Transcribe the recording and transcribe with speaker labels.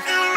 Speaker 1: Carlos.